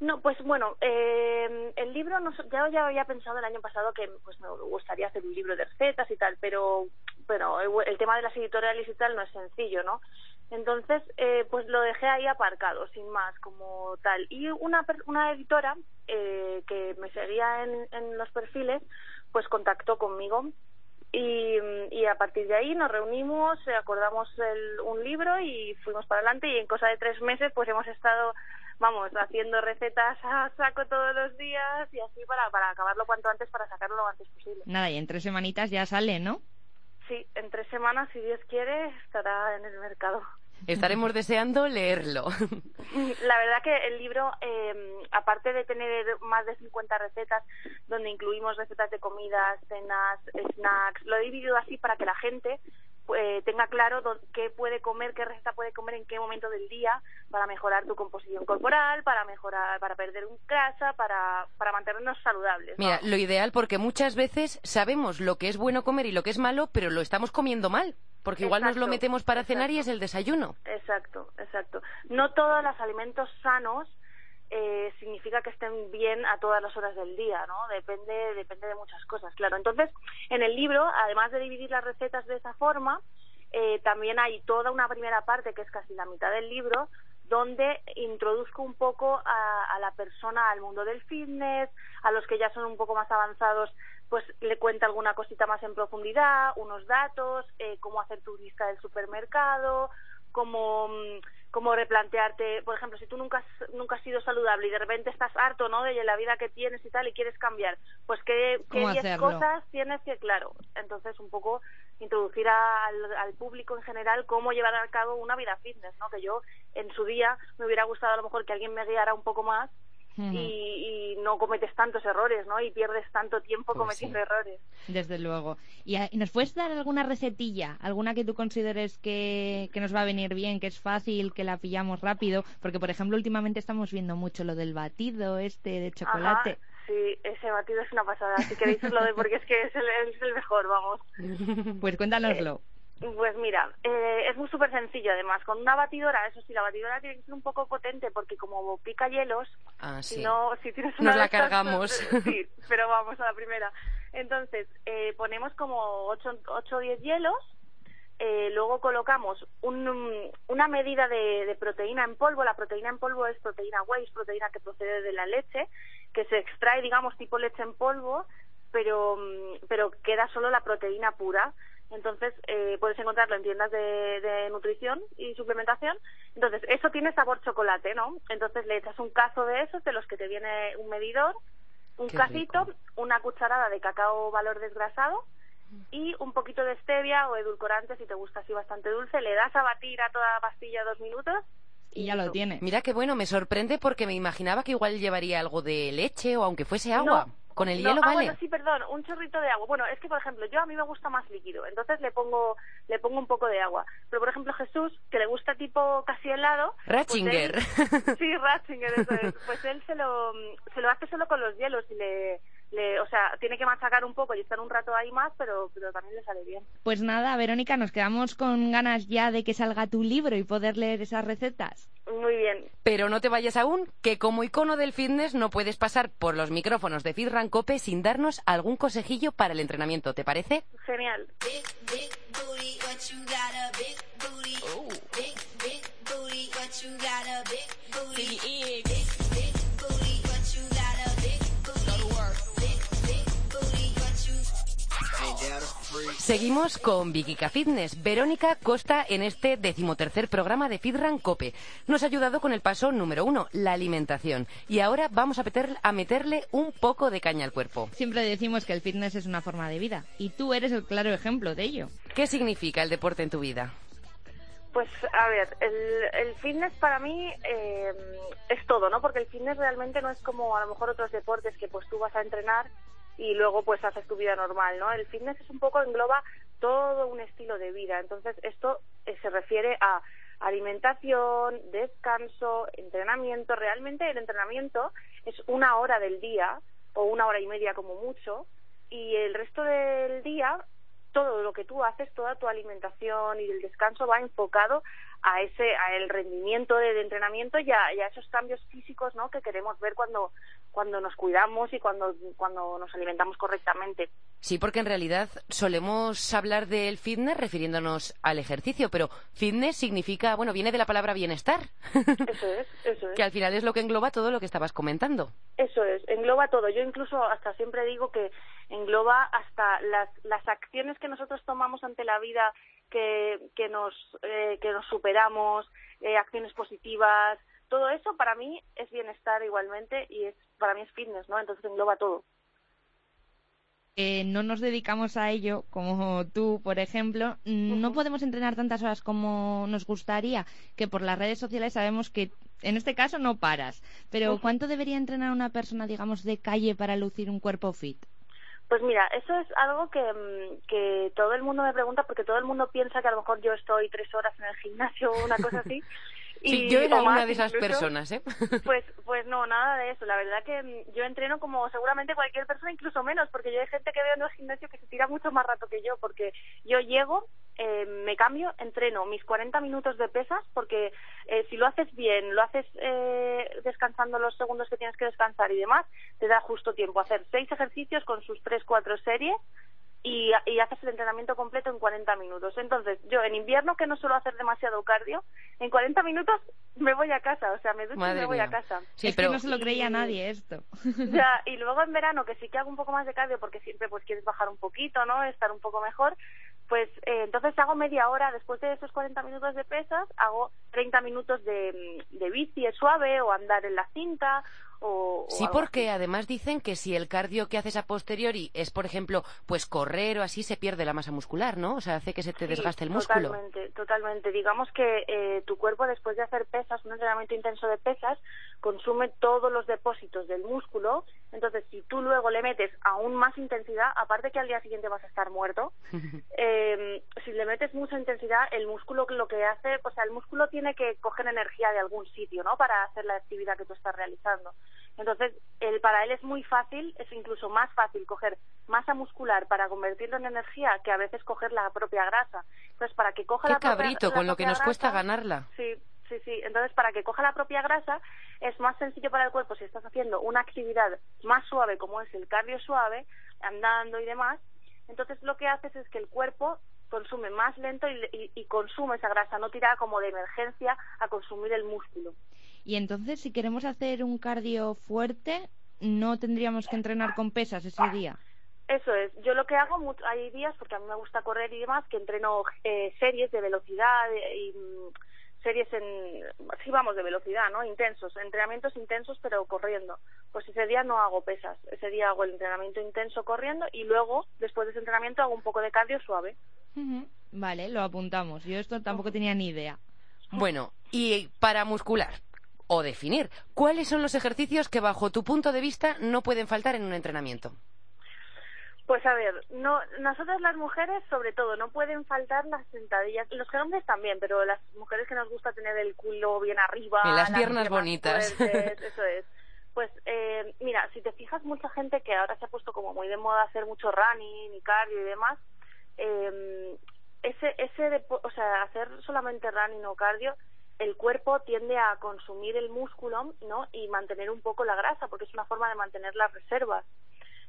[SPEAKER 6] No, pues bueno, eh, el libro no, ya, había pensado el año pasado que pues me gustaría hacer un libro de recetas y tal, pero pero el, tema de las editoriales y tal no es sencillo, ¿no? Entonces, eh, pues lo dejé ahí aparcado, sin más, como tal. Y una, una editora eh, que me seguía en, en los perfiles, pues contactó conmigo y, y a partir de ahí nos reunimos, acordamos el- un libro y fuimos para adelante y en cosa de tres meses pues hemos estado, vamos, haciendo recetas a saco todos los días y así para, para acabarlo cuanto antes, para sacarlo lo antes posible.
[SPEAKER 3] Nada, y en tres semanitas ya sale, ¿no?
[SPEAKER 6] Sí, en tres semanas, si Dios quiere, estará en el mercado.
[SPEAKER 4] Estaremos deseando leerlo.
[SPEAKER 6] La verdad que el libro, eh, aparte de tener más de 50 recetas, donde incluimos recetas de comidas, cenas, snacks, lo he dividido así para que la gente eh, tenga claro qué puede comer, qué receta puede comer en qué momento del día para mejorar tu composición corporal, para mejorar, para perder un grasa, para, para mantenernos saludables. ¿no?
[SPEAKER 4] Mira, lo ideal porque muchas veces sabemos lo que es bueno comer y lo que es malo, pero lo estamos comiendo mal. Porque igual nos lo metemos para cenar y es el desayuno.
[SPEAKER 6] Exacto, exacto. No todos los alimentos sanos eh, significa que estén bien a todas las horas del día, ¿no? Depende, depende de muchas cosas, claro. Entonces, en el libro, además de dividir las recetas de esa forma, eh, también hay toda una primera parte, que es casi la mitad del libro, donde introduzco un poco a, a la persona al mundo del fitness, a los que ya son un poco más avanzados, pues le cuenta alguna cosita más en profundidad, unos datos, eh, cómo hacer tu lista del supermercado, cómo, cómo replantearte, por ejemplo, si tú nunca has, nunca has sido saludable y de repente estás harto, ¿no?, de la vida que tienes y tal y quieres cambiar, pues qué qué
[SPEAKER 3] ¿Cómo
[SPEAKER 6] 10
[SPEAKER 3] hacerlo?
[SPEAKER 6] cosas tienes que, claro, entonces un poco introducir al, al público en general cómo llevar a cabo una vida fitness, ¿no?, que yo en su día me hubiera gustado a lo mejor que alguien me guiara un poco más Y, y no cometes tantos errores, ¿no? Y pierdes tanto tiempo
[SPEAKER 4] Pues
[SPEAKER 6] cometiendo
[SPEAKER 4] sí.
[SPEAKER 6] errores.
[SPEAKER 3] Desde luego. ¿Y a- nos puedes dar alguna recetilla? ¿Alguna que tú consideres que, que nos va a venir bien, que es fácil, que la pillamos rápido? Porque, por ejemplo, últimamente estamos viendo mucho lo del batido este de chocolate.
[SPEAKER 6] Ajá, sí, ese batido es una pasada. Si queréis lo doy porque es que es el, es el mejor, vamos.
[SPEAKER 3] Pues cuéntanoslo.
[SPEAKER 6] Pues mira, eh, es muy súper sencillo además. Con una batidora, eso sí, la batidora tiene que ser un poco potente porque como pica hielos,
[SPEAKER 4] Ah, sí.
[SPEAKER 6] si no, si tienes
[SPEAKER 4] Nos
[SPEAKER 6] una
[SPEAKER 4] la
[SPEAKER 6] de estas,
[SPEAKER 4] cargamos.
[SPEAKER 6] Sí, pero vamos a la primera. Entonces, eh, ponemos como 8 o 10 hielos, eh, luego colocamos un- una medida de, de proteína en polvo. La proteína en polvo es proteína whey, es proteína que procede de la leche, que se extrae, digamos, tipo leche en polvo, pero, mm, pero queda solo la proteína pura. Entonces, eh, puedes encontrarlo en tiendas de, de nutrición y suplementación. Entonces, eso tiene sabor chocolate, ¿no? Entonces, le echas un cazo de esos, de los que te viene un medidor, un
[SPEAKER 4] Qué
[SPEAKER 6] cacito,
[SPEAKER 4] rico.
[SPEAKER 6] una cucharada de cacao valor desgrasado y un poquito de stevia o edulcorante si te gusta así bastante dulce. Le das a batir a toda la pastilla dos minutos
[SPEAKER 3] Y ya lo tiene.
[SPEAKER 4] Mira qué bueno, me sorprende porque me imaginaba que igual llevaría algo de leche o aunque fuese agua.
[SPEAKER 6] No,
[SPEAKER 4] Con el
[SPEAKER 6] no,
[SPEAKER 4] hielo
[SPEAKER 6] ah,
[SPEAKER 4] vale.
[SPEAKER 6] bueno, sí, perdón, un chorrito de agua. Bueno, es que, por ejemplo, yo a mí me gusta más líquido, entonces le pongo le pongo un poco de agua. Pero, por ejemplo, Jesús, que le gusta tipo casi helado... pues
[SPEAKER 4] Ratzinger.
[SPEAKER 6] él- sí, Ratzinger, eso es. Pues él se lo, se lo hace solo con los hielos y le, le... O sea, tiene que machacar un poco y estar un rato ahí más, pero, pero también le sale bien.
[SPEAKER 3] Pues nada, Verónica, nos quedamos con ganas ya de que salga tu libro y poder leer esas recetas.
[SPEAKER 6] Muy bien.
[SPEAKER 4] Pero no te vayas aún, que como icono del fitness no puedes pasar por los micrófonos de Fit Cope sin darnos algún consejillo para el entrenamiento, ¿te parece?
[SPEAKER 6] Genial.
[SPEAKER 7] Big,
[SPEAKER 4] Seguimos con Vikica Fitness. Verónica Costa en este decimotercer programa de Fitran Cope. Nos ha ayudado con el paso número uno, la alimentación. Y ahora vamos a, meter- a meterle un poco de caña al cuerpo.
[SPEAKER 3] Siempre decimos que el fitness es una forma de vida y tú eres el claro ejemplo de ello.
[SPEAKER 4] ¿Qué significa el deporte en tu vida?
[SPEAKER 6] Pues a ver, el, el fitness para mí eh, es todo, ¿no? Porque el fitness realmente no es como a lo mejor otros deportes que pues tú vas a entrenar y luego pues haces tu vida normal, ¿no? El fitness es un poco engloba todo un estilo de vida. Entonces esto eh, se refiere a alimentación, descanso, entrenamiento. Realmente el entrenamiento es una hora del día o una hora y media como mucho y el resto del día todo lo que tú haces, toda tu alimentación y el descanso va enfocado a ese, a el rendimiento de, entrenamiento y a, y a esos cambios físicos, ¿no? Que queremos ver cuando, cuando nos cuidamos y cuando, cuando nos alimentamos correctamente.
[SPEAKER 4] Sí, porque en realidad solemos hablar del fitness refiriéndonos al ejercicio, pero fitness significa, bueno, viene de la palabra bienestar,
[SPEAKER 6] Eso es, eso es.
[SPEAKER 4] que al final es lo que engloba todo lo que estabas comentando.
[SPEAKER 6] Eso es, engloba todo. Yo incluso hasta siempre digo que engloba hasta las, las acciones que nosotros tomamos ante la vida, que, que, nos, eh, que nos superamos, eh, acciones positivas, todo eso para mí es bienestar igualmente y es para mí es fitness, ¿no? Entonces engloba todo.
[SPEAKER 3] Eh, no nos dedicamos a ello, como tú, por ejemplo, no
[SPEAKER 6] Ujú.
[SPEAKER 3] podemos entrenar tantas horas como nos gustaría, que por las redes sociales sabemos que en este caso no paras. Pero. ¿cuánto debería entrenar una persona, digamos, de calle para lucir un cuerpo fit?
[SPEAKER 6] Pues mira, eso es algo que, mm, que todo el mundo me pregunta porque todo el mundo piensa que a lo mejor yo estoy tres horas en el gimnasio o una cosa así.
[SPEAKER 4] Sí,
[SPEAKER 6] y-
[SPEAKER 4] yo era una de esas
[SPEAKER 6] incluso.
[SPEAKER 4] personas, ¿eh?
[SPEAKER 6] Pues, pues no, nada de eso. La verdad que mm, yo entreno como seguramente cualquier persona, incluso menos, porque yo hay gente que veo en el gimnasio que se tira mucho más rato que yo, porque yo llego, eh, me cambio, entreno mis 40 minutos de pesas, porque eh, si lo haces bien, lo haces eh, descansando los segundos que tienes que descansar y demás, te da justo tiempo a hacer seis ejercicios con sus tres, cuatro series y, y haces el entrenamiento completo en 40 minutos. Entonces, yo en invierno, que no suelo hacer demasiado cardio, en 40 minutos me voy a casa, o sea, me ducho y me voy
[SPEAKER 4] mía.
[SPEAKER 6] a casa.
[SPEAKER 4] Sí,
[SPEAKER 3] es
[SPEAKER 4] pero
[SPEAKER 3] que no se lo creía nadie esto.
[SPEAKER 6] Ya, y luego en verano, que sí que hago un poco más de cardio porque siempre pues quieres bajar un poquito, ¿no? Estar un poco mejor, pues eh, entonces hago media hora, después de esos 40 minutos de pesas, hago 30 minutos de, de bici suave o andar en la cinta o...
[SPEAKER 4] Sí, porque además dicen que si el cardio que haces a posteriori es, por ejemplo, pues correr o así, se pierde la masa muscular, ¿no? O sea, hace que se te
[SPEAKER 6] Sí,
[SPEAKER 4] desgaste el músculo.
[SPEAKER 6] Totalmente, totalmente. Digamos que eh, tu cuerpo después de hacer pesas, un entrenamiento intenso de pesas, consume todos los depósitos del músculo. Entonces, si tú luego le metes aún más intensidad, aparte que al día siguiente vas a estar muerto, eh, si le metes mucha intensidad, el músculo lo que hace, o sea, el músculo tiene que coger energía de algún sitio, ¿no? Para hacer la actividad que tú estás realizando. Entonces, el, para él es muy fácil, es incluso más fácil coger masa muscular para convertirlo en energía que a veces coger la propia grasa. Entonces, para que coja
[SPEAKER 4] Qué
[SPEAKER 6] la propia-
[SPEAKER 4] cabrito,
[SPEAKER 6] la
[SPEAKER 4] con lo que nos cuesta
[SPEAKER 6] grasa-
[SPEAKER 4] ganarla.
[SPEAKER 6] Sí, sí, sí. Entonces, para que coja la propia grasa, es más sencillo para el cuerpo si estás haciendo una actividad más suave, como es el cardio suave, andando y demás. Entonces, lo que haces es que el cuerpo consume más lento y, y- y consume esa grasa, no tira como de emergencia a consumir el músculo.
[SPEAKER 3] Y entonces, si queremos hacer un cardio fuerte, no tendríamos que entrenar con pesas ese día.
[SPEAKER 6] Eso es. Yo lo que hago, mu- hay días, porque a mí me gusta correr y demás, que entreno eh, series de velocidad eh, y mm, series en, sí vamos, de velocidad, ¿no? Intensos, entrenamientos intensos pero corriendo. Pues ese día no hago pesas, ese día hago el entrenamiento intenso corriendo y luego, después de ese entrenamiento, hago un poco de cardio suave.
[SPEAKER 3] Vale, lo apuntamos. Yo esto tampoco tenía ni idea.
[SPEAKER 4] Bueno, y para muscular o definir, ¿cuáles son los ejercicios que bajo tu punto de vista no pueden faltar en un entrenamiento?
[SPEAKER 6] Pues a ver, no, nosotras las mujeres, sobre todo, no pueden faltar las sentadillas. Los hombres también, pero las mujeres que nos gusta tener el culo bien arriba,
[SPEAKER 4] Y las piernas
[SPEAKER 6] piernas
[SPEAKER 4] bonitas.
[SPEAKER 6] fuertes, eso es. Pues eh, mira, si te fijas, mucha gente que ahora se ha puesto como muy de moda hacer mucho running y cardio y demás, eh, ese, ese, depo- o sea, hacer solamente running o cardio, el cuerpo tiende a consumir el músculo, ¿no? Y mantener un poco la grasa, porque es una forma de mantener las reservas.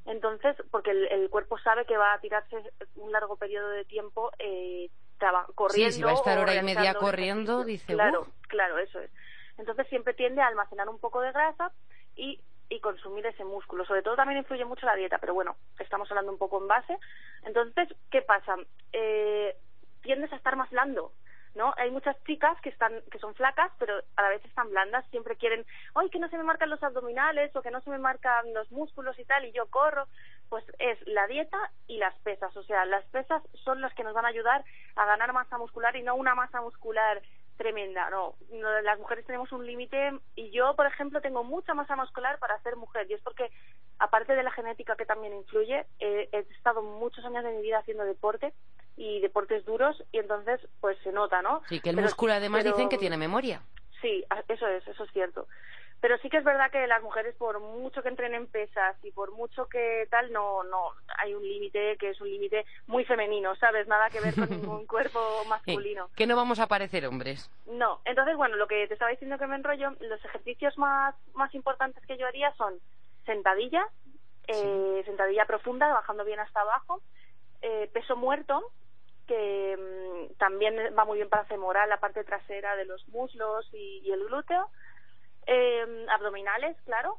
[SPEAKER 6] Entonces, porque el, el cuerpo sabe que va a tirarse un largo periodo de tiempo eh, traba- corriendo.
[SPEAKER 4] si va a estar hora y media corriendo, dice,
[SPEAKER 6] Claro, claro, eso es. Entonces siempre tiende a almacenar un poco de grasa y y consumir ese músculo. Sobre todo también influye mucho la dieta, pero bueno, estamos hablando un poco en base. Entonces, ¿qué pasa? Eh, tiendes a estar más blando. ¿No? Hay muchas chicas que están que son flacas, pero a la vez están blandas, siempre quieren, "Ay, que no se me marcan los abdominales o que no se me marcan los músculos y tal" y yo corro. Pues es la dieta y las pesas, o sea, las pesas son las que nos van a ayudar a ganar masa muscular y no una masa muscular tremenda, no, las mujeres tenemos un límite y yo, por ejemplo, tengo mucha masa muscular para ser mujer y es porque aparte de la genética que también influye, he estado muchos años de mi vida haciendo deporte y deportes duros y entonces pues se nota, ¿no?
[SPEAKER 4] Sí, que el
[SPEAKER 6] Pero-
[SPEAKER 4] músculo además
[SPEAKER 6] pero-
[SPEAKER 4] dicen que tiene memoria.
[SPEAKER 6] Sí, eso es, eso es cierto. Pero sí que es verdad que las mujeres, por mucho que entrenen pesas y por mucho que tal, no, no, hay un límite que es un límite muy femenino, ¿sabes? Nada que ver con ningún cuerpo
[SPEAKER 4] Sí,
[SPEAKER 6] masculino.
[SPEAKER 4] que no vamos a parecer hombres.
[SPEAKER 6] No, entonces, bueno, lo que te estaba diciendo que me enrollo, los ejercicios más, más importantes que yo haría son sentadilla, eh, sentadilla profunda, bajando bien hasta abajo, eh, peso muerto, que mm, también va muy bien para femoral, la parte trasera de los muslos y, y el glúteo, eh, abdominales, claro,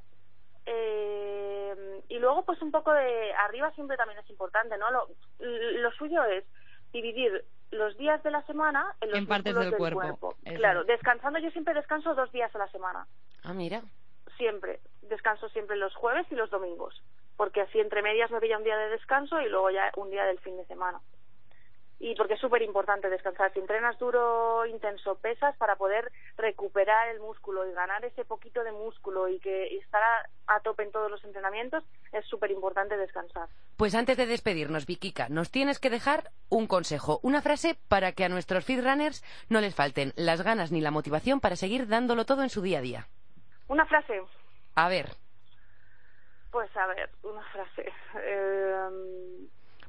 [SPEAKER 6] eh, y luego pues un poco de arriba siempre también es importante, ¿no? Lo, lo suyo es dividir los días de la semana en los
[SPEAKER 3] En partes del cuerpo, eso
[SPEAKER 6] Claro,
[SPEAKER 3] es.
[SPEAKER 6] descansando yo siempre descanso dos días a la semana,
[SPEAKER 4] Ah, mira.
[SPEAKER 6] siempre. Descanso siempre los jueves y los domingos, porque así entre medias me pilla un día de descanso y luego ya un día del fin de semana. Y porque es súper importante descansar. Si entrenas duro, intenso, pesas para poder recuperar el músculo y ganar ese poquito de músculo y que y estar a, a tope en todos los entrenamientos, es súper importante descansar.
[SPEAKER 4] Pues antes de despedirnos, Vikika, nos tienes que dejar un consejo, una frase para que a nuestros feed runners no les falten las ganas ni la motivación para seguir dándolo todo en su día a día.
[SPEAKER 6] Una frase,
[SPEAKER 4] A ver,
[SPEAKER 6] pues a ver, una frase. Eh,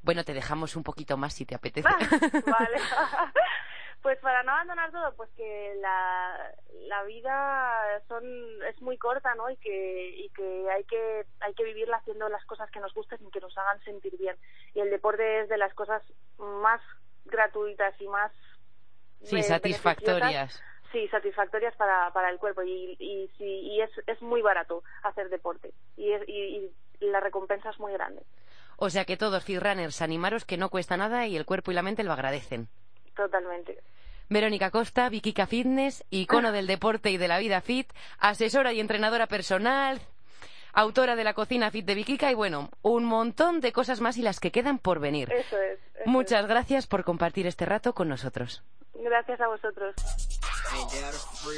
[SPEAKER 4] bueno, te dejamos un poquito más si te apetece.
[SPEAKER 6] Ah, vale. pues para no abandonar todo, pues que la, la vida son es muy corta, ¿no? Y que y que hay que hay que vivirla haciendo las cosas que nos gusten y que nos hagan sentir bien. Y el deporte es de las cosas más gratuitas y más
[SPEAKER 4] sí,
[SPEAKER 6] eh,
[SPEAKER 4] satisfactorias.
[SPEAKER 6] Sí, satisfactorias para, para el cuerpo y, y, sí, y es, es muy barato hacer deporte y, es, y, y la recompensa es muy grande,
[SPEAKER 4] O sea que todos runners, animaros que no cuesta nada y el cuerpo y la mente lo agradecen.
[SPEAKER 6] totalmente.
[SPEAKER 4] Verónica Costa, Vikika Fitness, icono del deporte y de la vida fit, asesora y entrenadora personal, autora de la cocina fit de Vikika y bueno, un montón de cosas más y las que quedan por venir.
[SPEAKER 6] Eso es. eso
[SPEAKER 4] Muchas gracias por compartir este rato con nosotros.
[SPEAKER 6] Gracias a vosotros.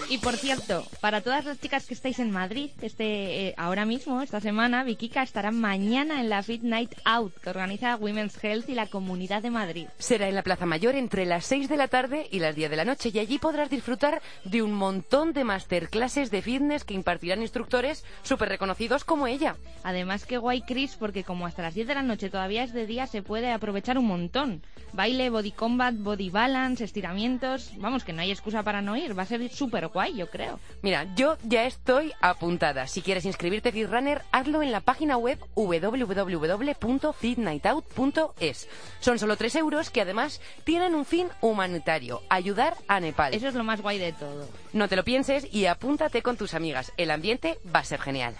[SPEAKER 3] Y por cierto, para todas las chicas que estáis en Madrid, este, eh, ahora mismo, esta semana, Vikika estará mañana en la Fit Night Out que organiza Women's Health y la Comunidad de Madrid.
[SPEAKER 4] Será en la Plaza Mayor entre las 6 de la tarde y las 10 de la noche y allí podrás disfrutar de un montón de masterclasses de fitness que impartirán instructores súper reconocidos como ella.
[SPEAKER 3] Además, que guay, Chris, porque como hasta las 10 de la noche todavía es de día, se puede aprovechar un montón. Baile, body combat, body balance, estiramientos. Vamos, que no hay excusa para no ir. Va a ser súper guay, yo creo.
[SPEAKER 4] Mira, yo ya estoy apuntada. Si quieres inscribirte Fitrunner, hazlo en la página web www.fitnightout.es. Son solo 3 euros que además tienen un fin humanitario, ayudar a Nepal.
[SPEAKER 3] Eso es lo más guay de todo.
[SPEAKER 4] No te lo pienses y apúntate con tus amigas. El ambiente va a ser genial.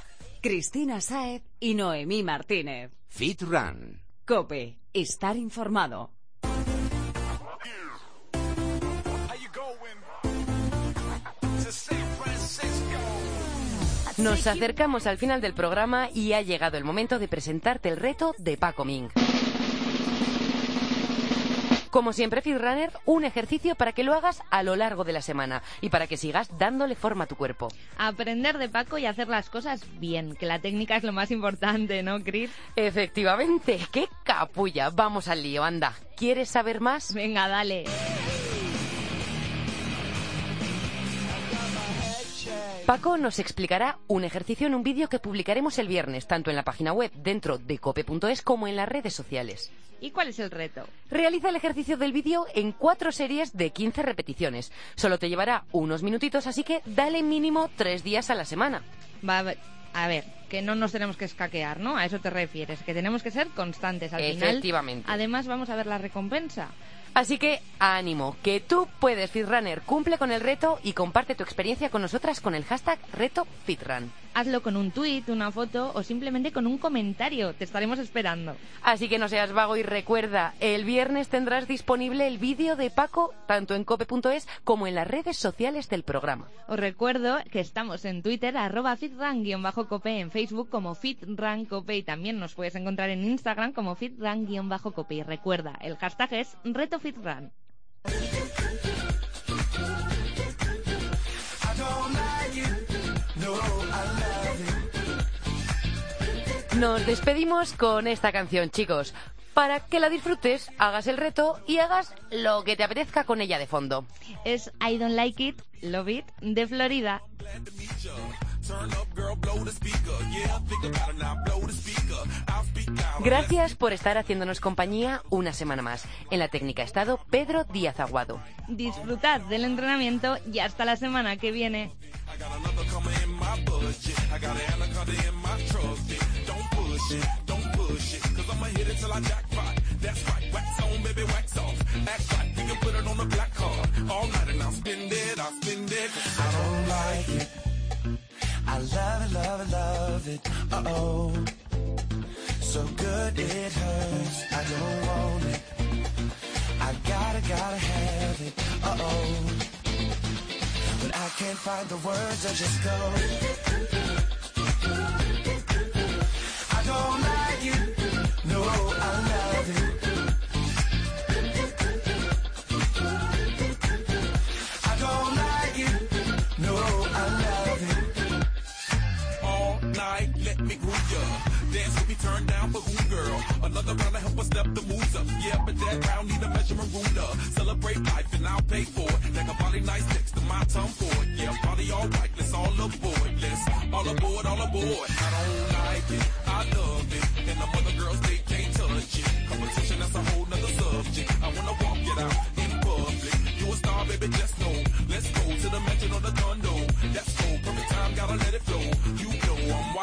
[SPEAKER 1] Cristina Saez y Noemí Martínez.
[SPEAKER 8] Fit Run.
[SPEAKER 1] Cope, estar informado.
[SPEAKER 4] Nos acercamos al final del programa y ha llegado el momento de presentarte el reto de Paco Ming. Como siempre, Fitrunner, un ejercicio para que lo hagas a lo largo de la semana y para que sigas dándole forma a tu cuerpo.
[SPEAKER 3] Aprender de Paco y hacer las cosas bien, que la técnica es lo más importante, ¿no, Chris?
[SPEAKER 4] Efectivamente, qué capulla. Vamos al lío, anda. ¿Quieres saber más?
[SPEAKER 3] Venga, dale.
[SPEAKER 4] Paco nos explicará un ejercicio en un vídeo que publicaremos el viernes, tanto en la página web dentro de cope.es como en las redes sociales.
[SPEAKER 3] ¿Y cuál es el reto?
[SPEAKER 4] Realiza el ejercicio del vídeo en cuatro series de 15 repeticiones. Solo te llevará unos minutitos, así que dale mínimo tres días a la semana.
[SPEAKER 3] Va a ver, que no nos tenemos que escaquear, ¿no? A eso te refieres, que tenemos que ser constantes al final.
[SPEAKER 4] Efectivamente.
[SPEAKER 3] Además, vamos a ver la recompensa.
[SPEAKER 4] Así que ánimo, que tú puedes, Fitrunner. Cumple con el reto y comparte tu experiencia con nosotras con el hashtag RetoFitrun.
[SPEAKER 3] Hazlo con un tuit, una foto o simplemente con un comentario. Te estaremos esperando.
[SPEAKER 4] Así que no seas vago y recuerda, el viernes tendrás disponible el vídeo de Paco tanto en cope.es como en las redes sociales del programa.
[SPEAKER 3] Os recuerdo que estamos en Twitter, arroba fitran-cope, en Facebook como fitrancope y también nos puedes encontrar en Instagram como fitran-cope. Y recuerda, el hashtag es retofitran.
[SPEAKER 4] Nos despedimos con esta canción, chicos. Para que la disfrutes, hagas el reto y hagas lo que te apetezca con ella de fondo.
[SPEAKER 3] Es I Don't Like It, Love It, de Florida.
[SPEAKER 4] Gracias por estar haciéndonos compañía una semana más. En la técnica ha estado Pedro Díaz Aguado.
[SPEAKER 3] Disfrutad del entrenamiento y hasta la semana que viene.
[SPEAKER 8] Push it, don't push it, cause I'ma hit it till I jackpot. That's right, wax on, baby, wax off. Act right, you can put it on the black card. All night and I'll spend it, I'll spend it. I don't like it. I love it, love it, love it. Uh oh. So good it hurts. I don't want it. I gotta, gotta have it. Uh oh. But I can't find the words, I just go. Dance with me, turn down for who, girl? Another round to help us step the moves up. Yeah, but that round need a measurement ruler. Celebrate life and I'll pay for it. Like a body nice next to my tongue for it. Yeah, body all right, let's all aboard. Let's all aboard, all aboard. I don't like it, I love it. And the other girls, they can't touch it. Competition, that's a whole nother subject. I wanna walk it out in public. You a star, baby, just know. Let's go to the mansion or the condo. That's cool, perfect time, gotta let it flow. You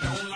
[SPEAKER 8] Don't